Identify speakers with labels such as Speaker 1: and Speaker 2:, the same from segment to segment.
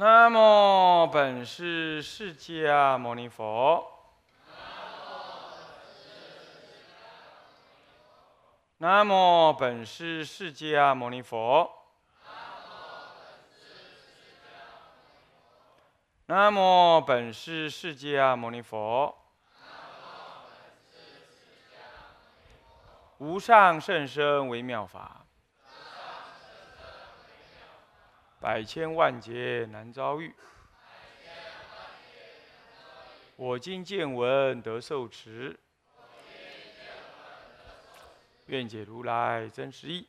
Speaker 1: 南无本师释迦牟尼佛。南无本师释迦牟尼佛。南无本师释迦牟尼佛。无上甚深微妙法。百千万劫难遭遇，我今见闻得受持，愿解如来真实义。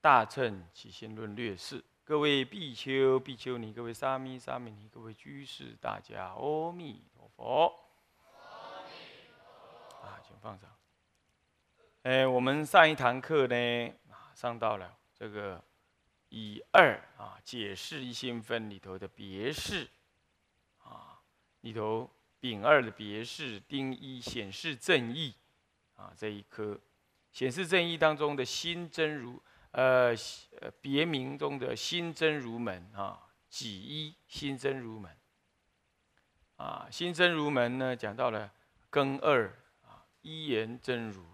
Speaker 1: 大乘起心论略释，各位比丘、比丘尼，各位沙弥、沙弥尼，各位居士，大家阿弥陀佛。啊，请放上。哎，我们上一堂课呢，上到了这个以二啊解释一心分里头的别释，啊，里头丙二的别释，丁一显示正义，啊，这一科显示正义当中的心真如，呃，别名中的心真如门啊，己一心真如门，啊，心真如门呢讲到了根二啊，一言真如。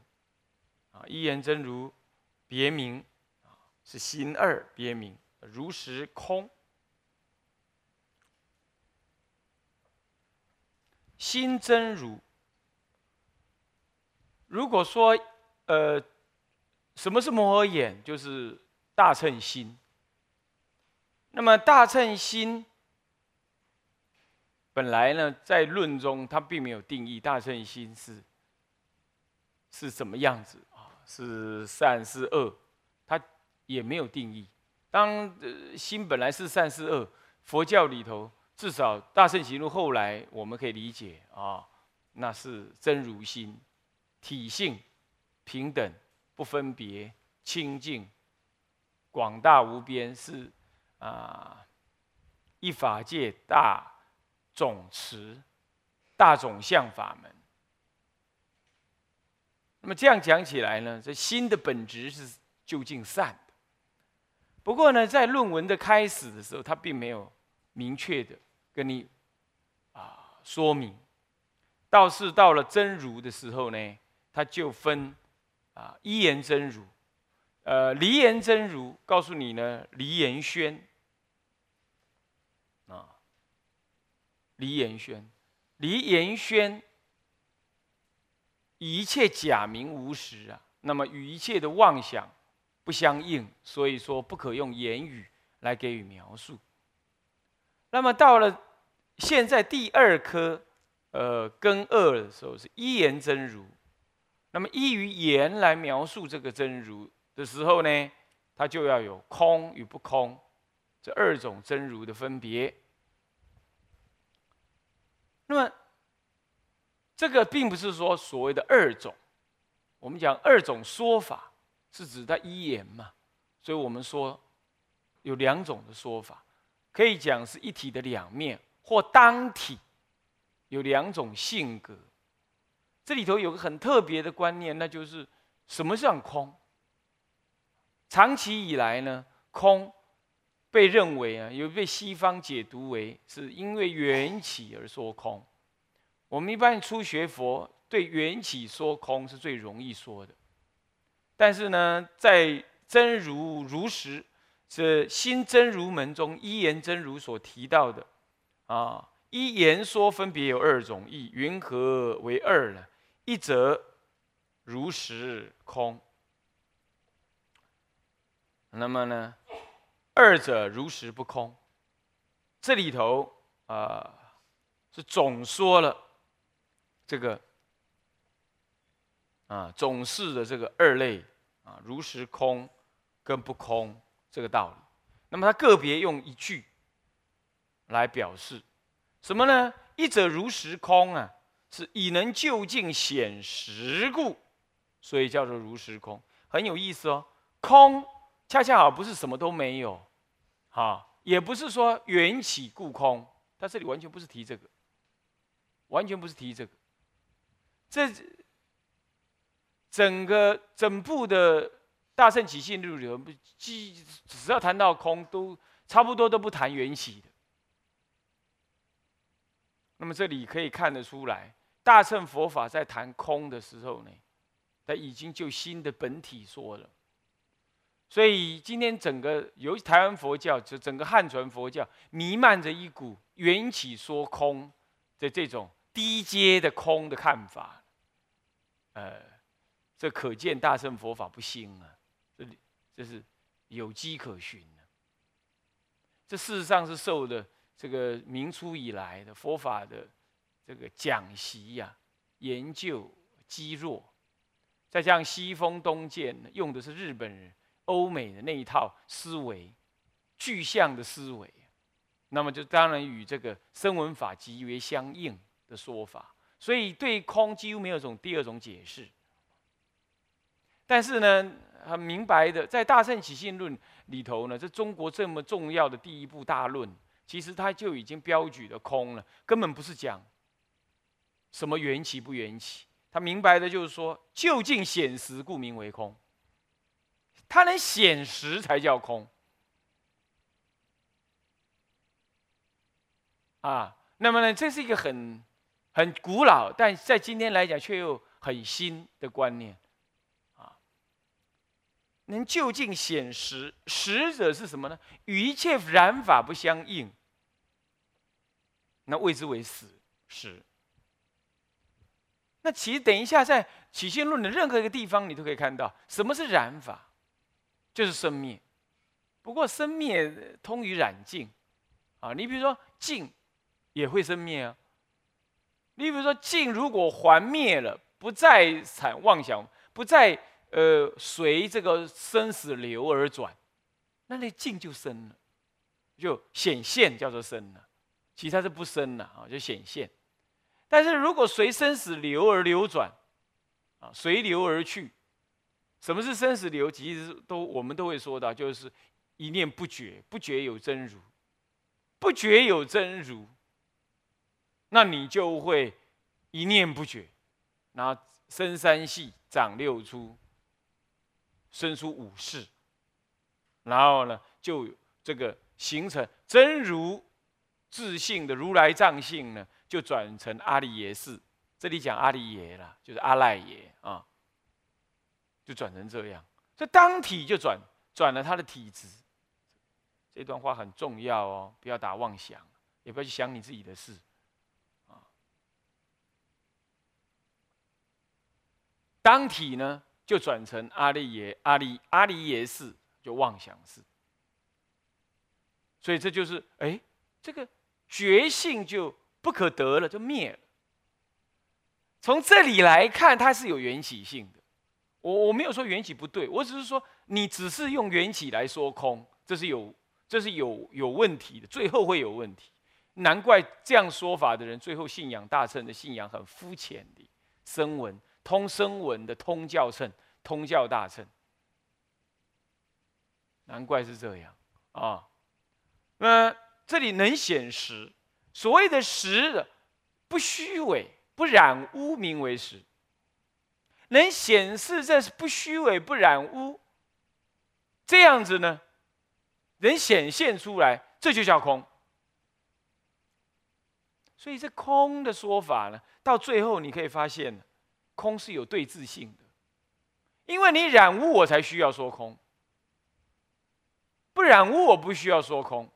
Speaker 1: 啊，一言真如，别名啊是心二别名，如实空。心真如，如果说呃，什么是摩诃眼？就是大乘心。那么大乘心本来呢，在论中它并没有定义大乘心是是什么样子。是善是恶，它也没有定义。当呃心本来是善是恶，佛教里头至少大圣行路后来我们可以理解啊，那是真如心，体性平等不分别清净广大无边，是啊一法界大总持大总相法门。那么这样讲起来呢，这心的本质是究竟善的。不过呢，在论文的开始的时候，他并没有明确的跟你啊说明。倒是到了真如的时候呢，他就分啊一言真如，呃离言真如，告诉你呢离言宣啊离言宣，离言宣。一切假名无实啊，那么与一切的妄想不相应，所以说不可用言语来给予描述。那么到了现在第二颗，呃，根二的时候是一言真如，那么依于言来描述这个真如的时候呢，它就要有空与不空这二种真如的分别。那么。这个并不是说所谓的二种，我们讲二种说法是指它一言嘛，所以我们说有两种的说法，可以讲是一体的两面，或当体有两种性格。这里头有个很特别的观念，那就是什么叫空？长期以来呢，空被认为啊，有被西方解读为是因为缘起而说空。我们一般初学佛，对缘起说空是最容易说的。但是呢，在真如如实是新真如门中一言真如所提到的啊，一言说分别有二种意，云何为二呢？一则如实空，那么呢，二者如实不空。这里头啊，是总说了。这个啊，总是的这个二类啊，如实空跟不空这个道理。那么它个别用一句来表示什么呢？一者如实空啊，是以能就近显实故，所以叫做如实空，很有意思哦。空恰恰好不是什么都没有，哈，也不是说缘起故空，它这里完全不是提这个，完全不是提这个。这整个整部的《大圣起信论里头，只只要谈到空，都差不多都不谈缘起的。那么这里可以看得出来，大乘佛法在谈空的时候呢，他已经就新的本体说了。所以今天整个由台湾佛教，就整个汉传佛教，弥漫着一股缘起说空的这种低阶的空的看法。呃，这可见大乘佛法不兴啊。这里这是有迹可循的。这事实上是受的这个明初以来的佛法的这个讲习呀、研究积弱，再加上西风东渐，用的是日本人、欧美的那一套思维，具象的思维，那么就当然与这个声闻法极为相应的说法，所以对空几乎没有种第二种解释。但是呢？很明白的，在《大圣起信论》里头呢，这中国这么重要的第一部大论，其实它就已经标举了空了，根本不是讲什么缘起不缘起，他明白的就是说，究竟显实，故名为空。它能显实才叫空啊。那么呢，这是一个很很古老，但在今天来讲却又很新的观念。啊能就近显实，实者是什么呢？与一切染法不相应，那谓之为实。实。那其实等一下在起信论的任何一个地方，你都可以看到，什么是染法？就是生灭。不过生灭通于染净，啊，你比如说净也会生灭啊。你比如说净如果还灭了，不再产妄想，不再。呃，随这个生死流而转，那那静就生了，就显现叫做生了，其他是不生了啊，就显现。但是如果随生死流而流转，啊，随流而去，什么是生死流？其实都我们都会说到，就是一念不绝，不绝有真如，不绝有真如，那你就会一念不绝，然后生三系，长六出。生出五世，然后呢，就这个形成真如自性的如来藏性呢，就转成阿里耶识。这里讲阿里耶了，就是阿赖耶啊，就转成这样。这当体就转转了他的体质。这段话很重要哦，不要打妄想，也不要去想你自己的事当体呢？就转成阿利耶阿利阿利耶识，就妄想识。所以这就是哎，这个觉性就不可得了，就灭了。从这里来看，它是有缘起性的。我我没有说缘起不对，我只是说你只是用缘起来说空，这是有这是有有问题的，最后会有问题。难怪这样说法的人，最后信仰大乘的信仰很肤浅的声闻。通声闻的通教乘，通教大乘，难怪是这样啊。那这里能显实，所谓的实，不虚伪，不染污，名为实。能显示这是不虚伪、不染污，这样子呢，能显现出来，这就叫空。所以这空的说法呢，到最后你可以发现。空是有对峙性的，因为你染污我才需要说空，不染污我不需要说空。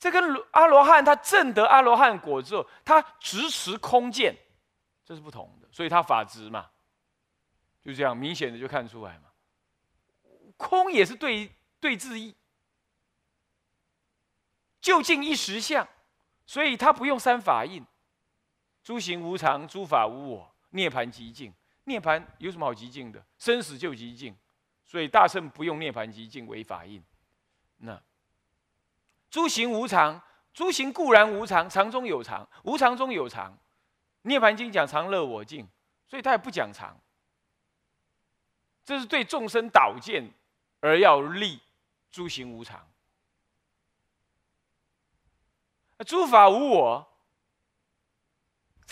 Speaker 1: 这跟阿罗汉他证得阿罗汉果之后，他直持空见，这是不同的，所以他法执嘛，就这样明显的就看出来嘛。空也是对对峙意，就近一实相，所以他不用三法印。诸行无常，诸法无我，涅盘极静。涅盘有什么好极静的？生死就极静，所以大圣不用涅盘极静为法印。那诸行无常，诸行固然无常，常中有常，无常中有常。涅盘经讲常乐我净，所以他也不讲常。这是对众生导见而要立诸行无常，诸法无我。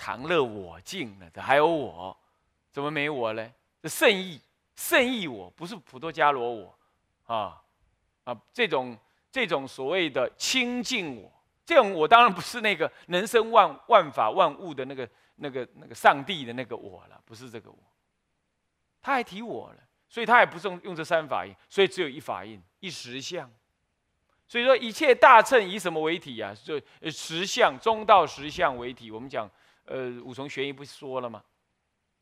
Speaker 1: 常乐我净呢？这还有我，怎么没我呢？这圣意圣意我，不是普多伽罗我，啊啊，这种这种所谓的清净我，这种我当然不是那个能生万万法万物的那个那个那个上帝的那个我了，不是这个我。他还提我了，所以他也不用用这三法印，所以只有一法印一实相。所以说一切大乘以什么为体啊？就实相中道实相为体。我们讲，呃，五重玄义不是说了吗？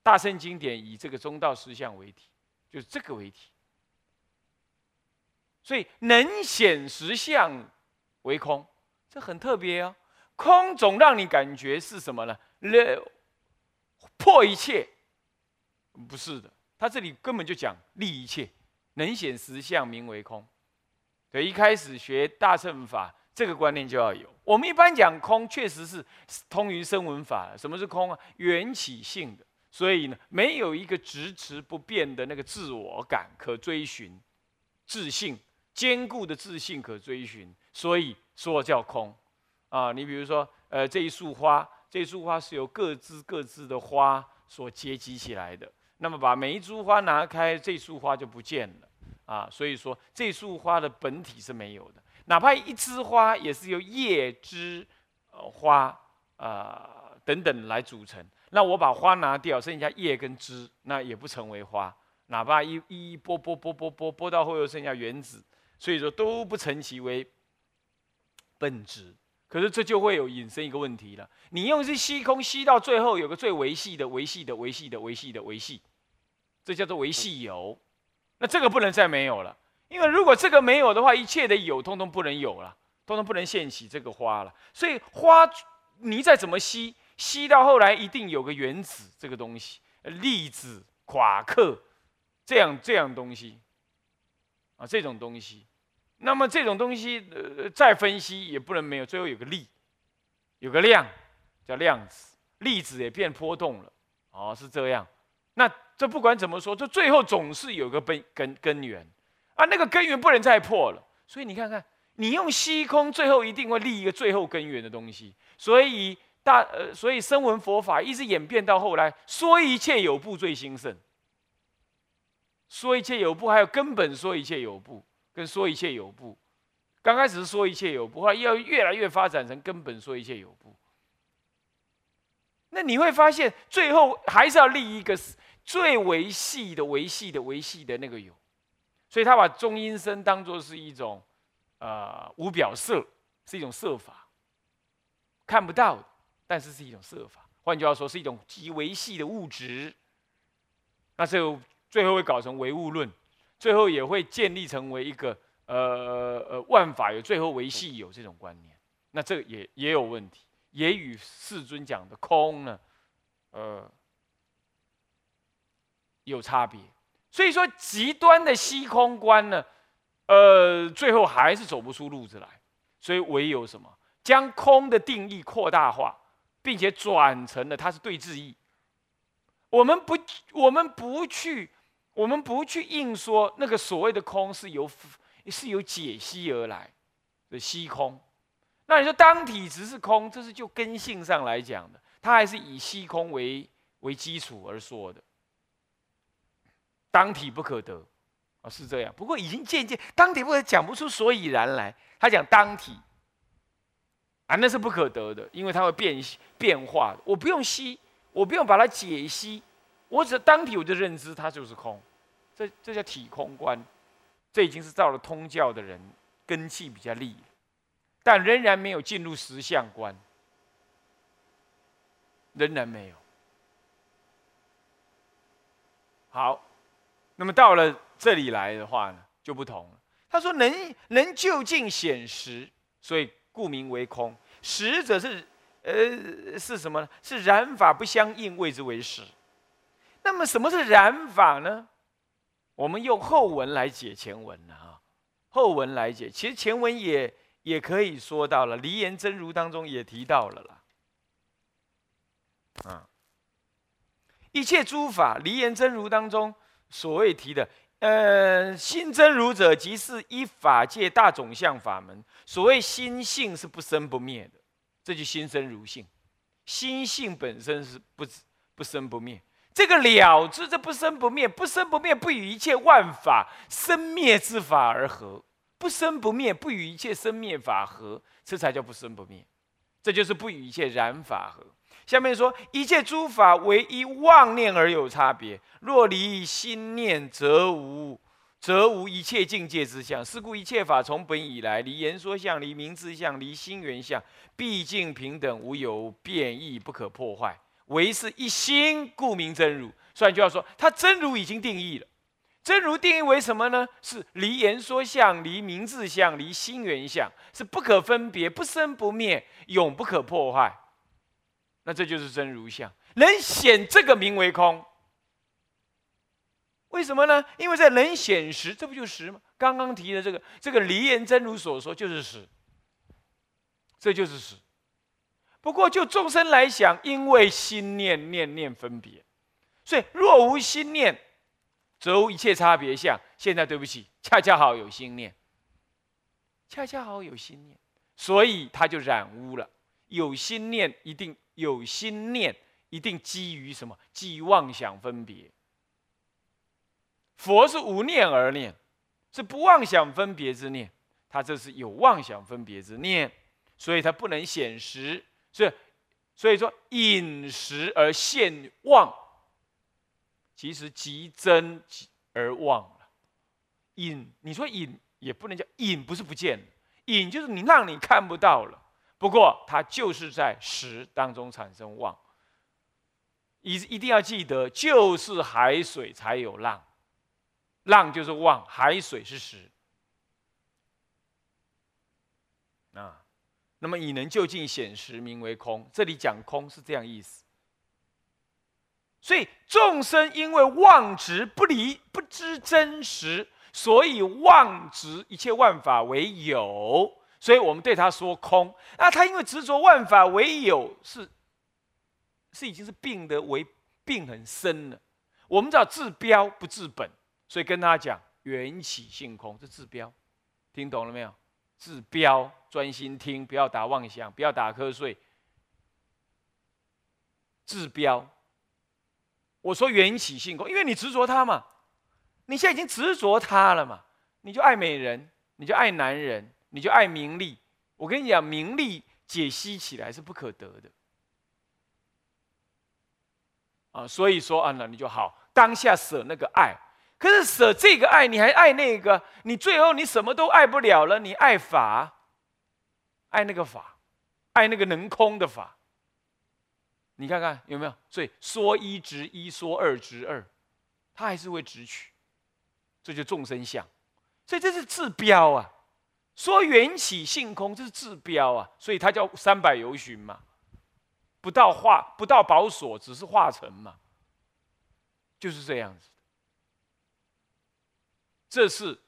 Speaker 1: 大乘经典以这个中道实相为体，就是这个为体。所以能显实相为空，这很特别哦。空总让你感觉是什么呢？破一切，不是的。他这里根本就讲立一切，能显实相名为空。对，一开始学大乘法，这个观念就要有。我们一般讲空，确实是通于声闻法。什么是空啊？缘起性的，所以呢，没有一个直持不变的那个自我感可追寻，自信坚固的自信可追寻，所以说叫空。啊，你比如说，呃，这一束花，这束花是由各枝各自的花所结集起来的。那么把每一株花拿开，这束花就不见了。啊，所以说这束花的本体是没有的，哪怕一枝花也是由叶、枝、呃花、啊等等来组成。那我把花拿掉，剩下叶跟枝，那也不成为花。哪怕一一剥剥剥剥剥剥到后又剩下原子，所以说都不成其为本质。可是这就会有引申一个问题了：你用是吸空吸到最后，有个最维系的、维系的、维系的、维系的、维系，这叫做维系有。那这个不能再没有了，因为如果这个没有的话，一切的有通通不能有了，通通不能现起这个花了。所以花，你再怎么吸，吸到后来一定有个原子这个东西，粒子、夸克，这样这样东西，啊，这种东西，那么这种东西，呃，再分析也不能没有，最后有个力，有个量，叫量子，粒子也变波动了，哦，是这样，那。这不管怎么说，这最后总是有个根根根源。啊，那个根源不能再破了。所以你看看，你用虚空，最后一定会立一个最后根源的东西。所以大呃，所以声闻佛法一直演变到后来，说一切有部最兴盛，说一切有部，还有根本说一切有部，跟说一切有部，刚开始是说一切有部，后来要越来越发展成根本说一切有部。那你会发现，最后还是要立一个。最维系的、维系的、维系的那个有，所以他把中阴身当做是一种，呃，无表色，是一种色法，看不到，但是是一种色法。换句话说，是一种极维系的物质。那就最后会搞成唯物论，最后也会建立成为一个，呃呃，万法有最后维系有这种观念。那这个也也有问题，也与世尊讲的空呢，呃。有差别，所以说极端的虚空观呢，呃，最后还是走不出路子来。所以唯有什么，将空的定义扩大化，并且转成了它是对质义。我们不，我们不去，我们不去硬说那个所谓的空是由是由解析而来的虚空。那你说当体只是空，这是就根性上来讲的，它还是以虚空为为基础而说的。当体不可得，啊，是这样。不过已经渐渐当体不可讲不出所以然来。他讲当体，啊，那是不可得的，因为它会变变化。我不用吸，我不用把它解析，我只当体我就认知它就是空。这这叫体空观，这已经是到了通教的人根气比较利，但仍然没有进入实相观，仍然没有。好。那么到了这里来的话呢，就不同了。他说能能就近显实，所以故名为空。实者是，呃，是什么呢？是染法不相应，谓之为实。那么什么是染法呢？我们用后文来解前文了啊。后文来解，其实前文也也可以说到了，离言真如当中也提到了啦。啊，一切诸法离言真如当中。所谓提的，呃，心真如者，即是依法界大种相法门。所谓心性是不生不灭的，这就心生如性。心性本身是不不生不灭，这个了知，这不生不灭，不生不灭，不与一切万法生灭之法而合，不生不灭，不与一切生灭法合，这才叫不生不灭。这就是不与一切染法合。下面说，一切诸法唯一妄念而有差别，若离心念，则无。则无一切境界之相，是故一切法从本以来，离言说相，离名字相，离心缘相，毕竟平等无有变异，不可破坏，唯是一心，故名真如。所以就要说，他真如已经定义了。真如定义为什么呢？是离言说相，离名字相，离心缘相，是不可分别，不生不灭，永不可破坏。那这就是真如相，能显这个名为空。为什么呢？因为在能显实，这不就实吗？刚刚提的这个这个离言真如所说就是实，这就是实。不过就众生来想，因为心念念念分别，所以若无心念，则无一切差别相。现在对不起，恰恰好有心念，恰恰好有心念，所以他就染污了。有心念一定有心念，一定基于什么？基于妄想分别。佛是无念而念，是不妄想分别之念，他这是有妄想分别之念，所以他不能显实，是所以说隐实而现妄，其实即真而妄了。隐，你说隐也不能叫隐，不是不见，隐就是你让你看不到了，不过它就是在实当中产生妄。一一定要记得，就是海水才有浪。浪就是妄，海水是实啊。那么以能就近显实，名为空。这里讲空是这样意思。所以众生因为妄执不离，不知真实，所以妄执一切万法为有。所以我们对他说空。那他因为执着万法为有，是是已经是病的为病很深了。我们叫治标不治本。所以跟他讲缘起性空，这治标，听懂了没有？治标，专心听，不要打妄想，不要打瞌睡。治标，我说缘起性空，因为你执着他嘛，你现在已经执着他了嘛，你就爱美人，你就爱男人，你就爱名利。我跟你讲，名利解析起来是不可得的啊，所以说啊，那你就好，当下舍那个爱。可是舍这个爱，你还爱那个，你最后你什么都爱不了了。你爱法，爱那个法，爱那个能空的法。你看看有没有？所以说一执一，说二执二，他还是会执取，这就众生相。所以这是治标啊。说缘起性空，这是治标啊。所以它叫三百游巡嘛，不到化，不到宝所，只是化成嘛，就是这样子。这是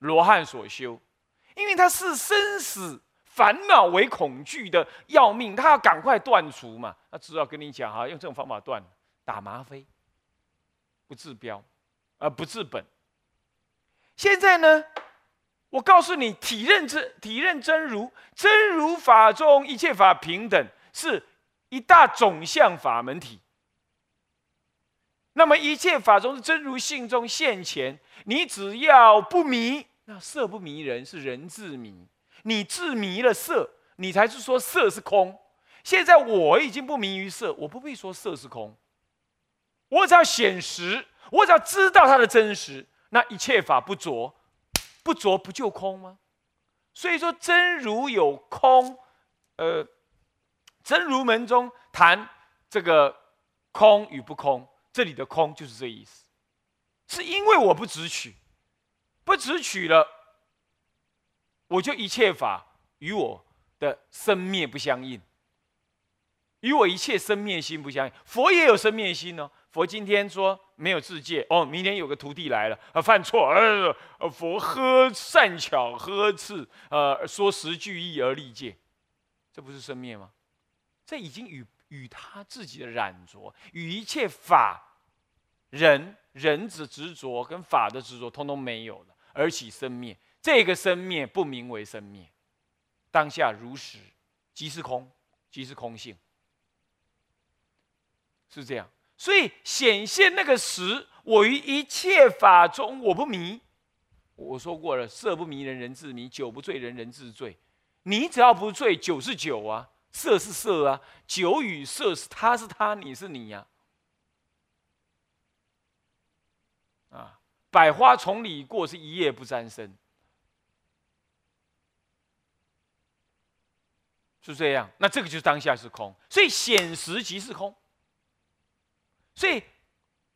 Speaker 1: 罗汉所修，因为他是生死烦恼为恐惧的要命，他要赶快断除嘛。他只好跟你讲哈，用这种方法断，打吗啡，不治标，而不治本。现在呢，我告诉你，体认真，体认真如，真如法中一切法平等，是一大总相法门体。那么一切法中是真如性中现前。你只要不迷，那色不迷人，是人自迷。你自迷了色，你才是说色是空。现在我已经不迷于色，我不必说色是空。我只要显实，我只要知道它的真实，那一切法不着，不着不就空吗？所以说真如有空，呃，真如门中谈这个空与不空，这里的空就是这意思。是因为我不执取，不执取了，我就一切法与我的生灭不相应，与我一切生灭心不相应。佛也有生灭心哦。佛今天说没有自戒哦，明天有个徒弟来了啊，犯错，呃，佛呵善巧呵斥，呃，说十句意而立戒，这不是生灭吗？这已经与与他自己的染着，与一切法。人人之执着跟法的执着，通通没有了，而起生灭。这个生灭不名为生灭，当下如实，即是空，即是空性，是这样。所以显现那个实，我于一切法中我不迷。我说过了，色不迷人人自迷，酒不醉人人自醉。你只要不醉，酒是酒啊，色是色啊，酒与色是他是他，你是你呀。啊，百花丛里过，是一夜不沾身，是这样。那这个就是当下是空，所以显实即是空。所以，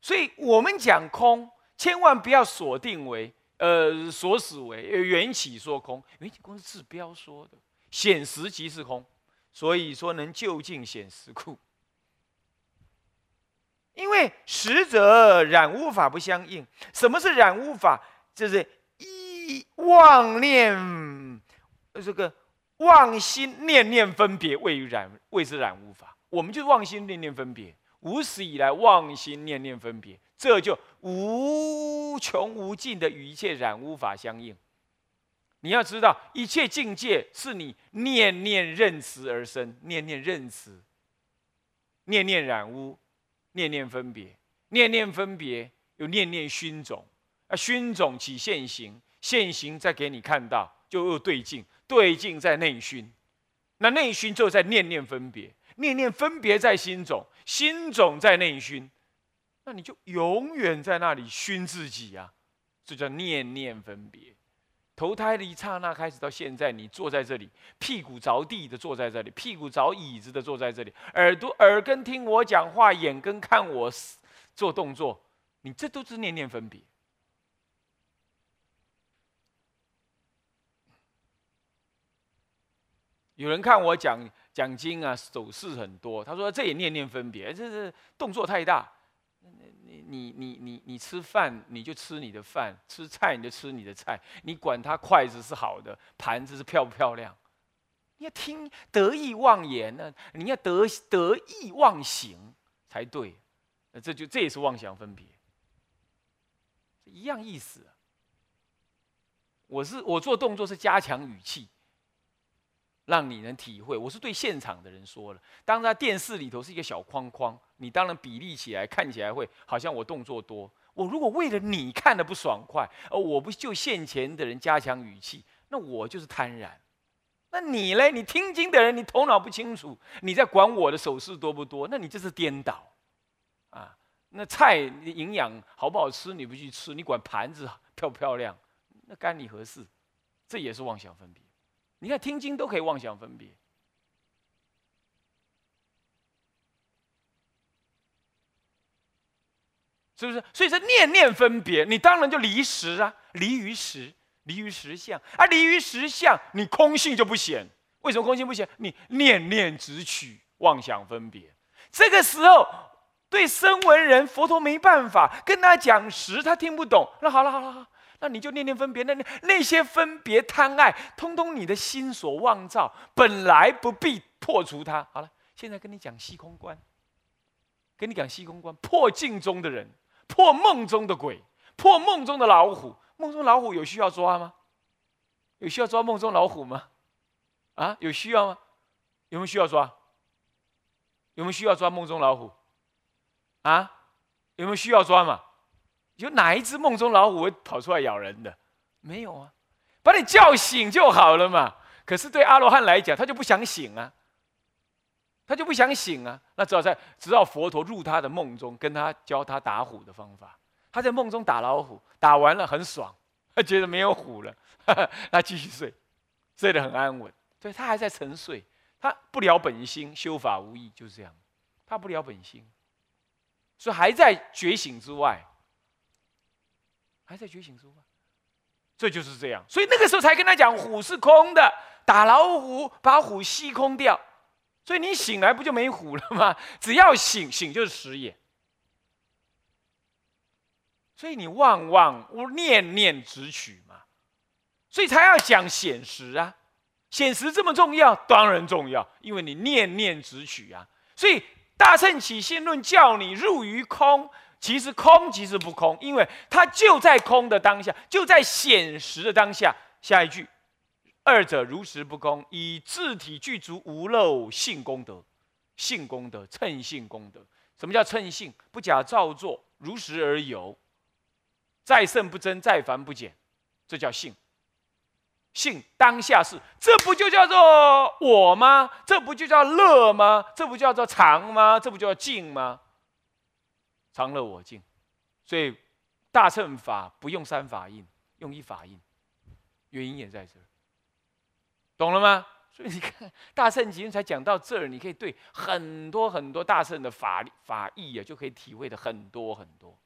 Speaker 1: 所以我们讲空，千万不要锁定为。呃，锁死为缘起说空，缘起空是治标说的，显实即是空，所以说能就近显实故。因为实则染污法不相应。什么是染污法？就是一妄念，这个妄心念念分别，谓于染，谓之染污法。我们就妄心念念分别，无始以来妄心念念分别。这就无穷无尽的与一切染污法相应。你要知道，一切境界是你念念认识而生，念念认识，念念染污，念念分别，念念分别又念念熏种，啊，熏种起现行，现行再给你看到，就又对境，对境在内熏，那内熏就在念念分别，念念分别在心种，心种在内熏。那你就永远在那里熏自己呀，这叫念念分别。投胎的一刹那开始到现在，你坐在这里，屁股着地的坐在这里，屁股着椅子的坐在这里，耳朵耳根听我讲话，眼根看我做动作，你这都是念念分别。有人看我讲讲经啊，手势很多，他说这也念念分别，这是动作太大。你你你你你吃饭你就吃你的饭，吃菜你就吃你的菜，你管他筷子是好的，盘子是漂不漂亮？你要听得意忘言呢，你要得得意忘形才对。那这就这也是妄想分别，一样意思。我是我做动作是加强语气。让你能体会，我是对现场的人说了。当在电视里头是一个小框框，你当然比例起来看起来会好像我动作多。我如果为了你看的不爽快，而我不就现前的人加强语气，那我就是贪婪。那你嘞？你听经的人，你头脑不清楚，你在管我的手势多不多？那你这是颠倒啊！那菜营养好不好吃，你不去吃，你管盘子漂不漂亮，那干你何事？这也是妄想分别。你看，听经都可以妄想分别，是不是？所以说念念分别，你当然就离实啊，离于实，离于实相。而离于实相，你空性就不显。为什么空性不显？你念念只取妄想分别。这个时候，对声闻人，佛陀没办法跟他讲实，他听不懂。那好了，好了，好。那你就念念分别，那那那些分别贪爱，通通你的心所妄造，本来不必破除它。好了，现在跟你讲虚空观，跟你讲虚空观，破镜中的人，破梦中的鬼，破梦中的老虎。梦中老虎有需要抓吗？有需要抓梦中老虎吗？啊，有需要吗？有没有需要抓？有没有需要抓梦中老虎？啊，有没有需要抓嘛？有哪一只梦中老虎会跑出来咬人的？没有啊，把你叫醒就好了嘛。可是对阿罗汉来讲，他就不想醒啊，他就不想醒啊。那只好在，只好佛陀入他的梦中，跟他教他打虎的方法。他在梦中打老虎，打完了很爽，他觉得没有虎了，他继续睡，睡得很安稳。对他还在沉睡，他不了本心，修法无益，就是这样。他不了本心，所以还在觉醒之外。还在觉醒之外，这就是这样，所以那个时候才跟他讲虎是空的，打老虎把虎吸空掉，所以你醒来不就没虎了吗？只要醒醒就是实也，所以你妄妄念念直取嘛，所以才要讲显实啊，显实这么重要，当然重要，因为你念念直取啊，所以大乘起信论叫你入于空。其实空即是不空，因为它就在空的当下，就在显实的当下。下一句，二者如实不空，以自体具足无漏性功德，性功德称性功德，什么叫称性？不假造作，如实而有，再胜不增，再繁不减，这叫性。性当下是，这不就叫做我吗？这不就叫乐吗？这不叫做常吗？这不叫静吗？常乐我净，所以大乘法不用三法印，用一法印，原因也在这儿，懂了吗？所以你看大乘经才讲到这儿，你可以对很多很多大乘的法法义啊，就可以体会的很多很多。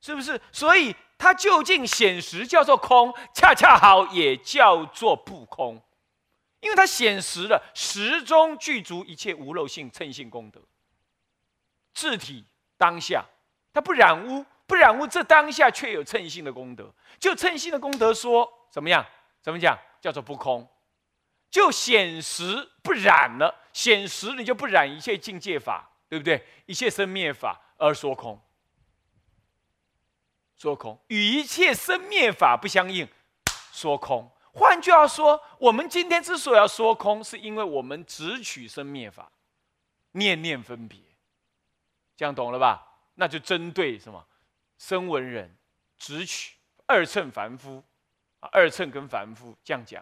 Speaker 1: 是不是？所以它究竟显实叫做空，恰恰好也叫做不空，因为它显实了，实中具足一切无漏性、称性功德。自体当下，它不染污，不染污，这当下却有称性的功德。就称性的功德说怎么样？怎么讲？叫做不空。就显实不染了，显实你就不染一切境界法，对不对？一切生灭法而说空。说空与一切生灭法不相应，说空。换句话说，我们今天之所以要说空，是因为我们只取生灭法，念念分别，这样懂了吧？那就针对什么？声闻人只取二乘凡夫，啊，二乘跟凡夫这样讲。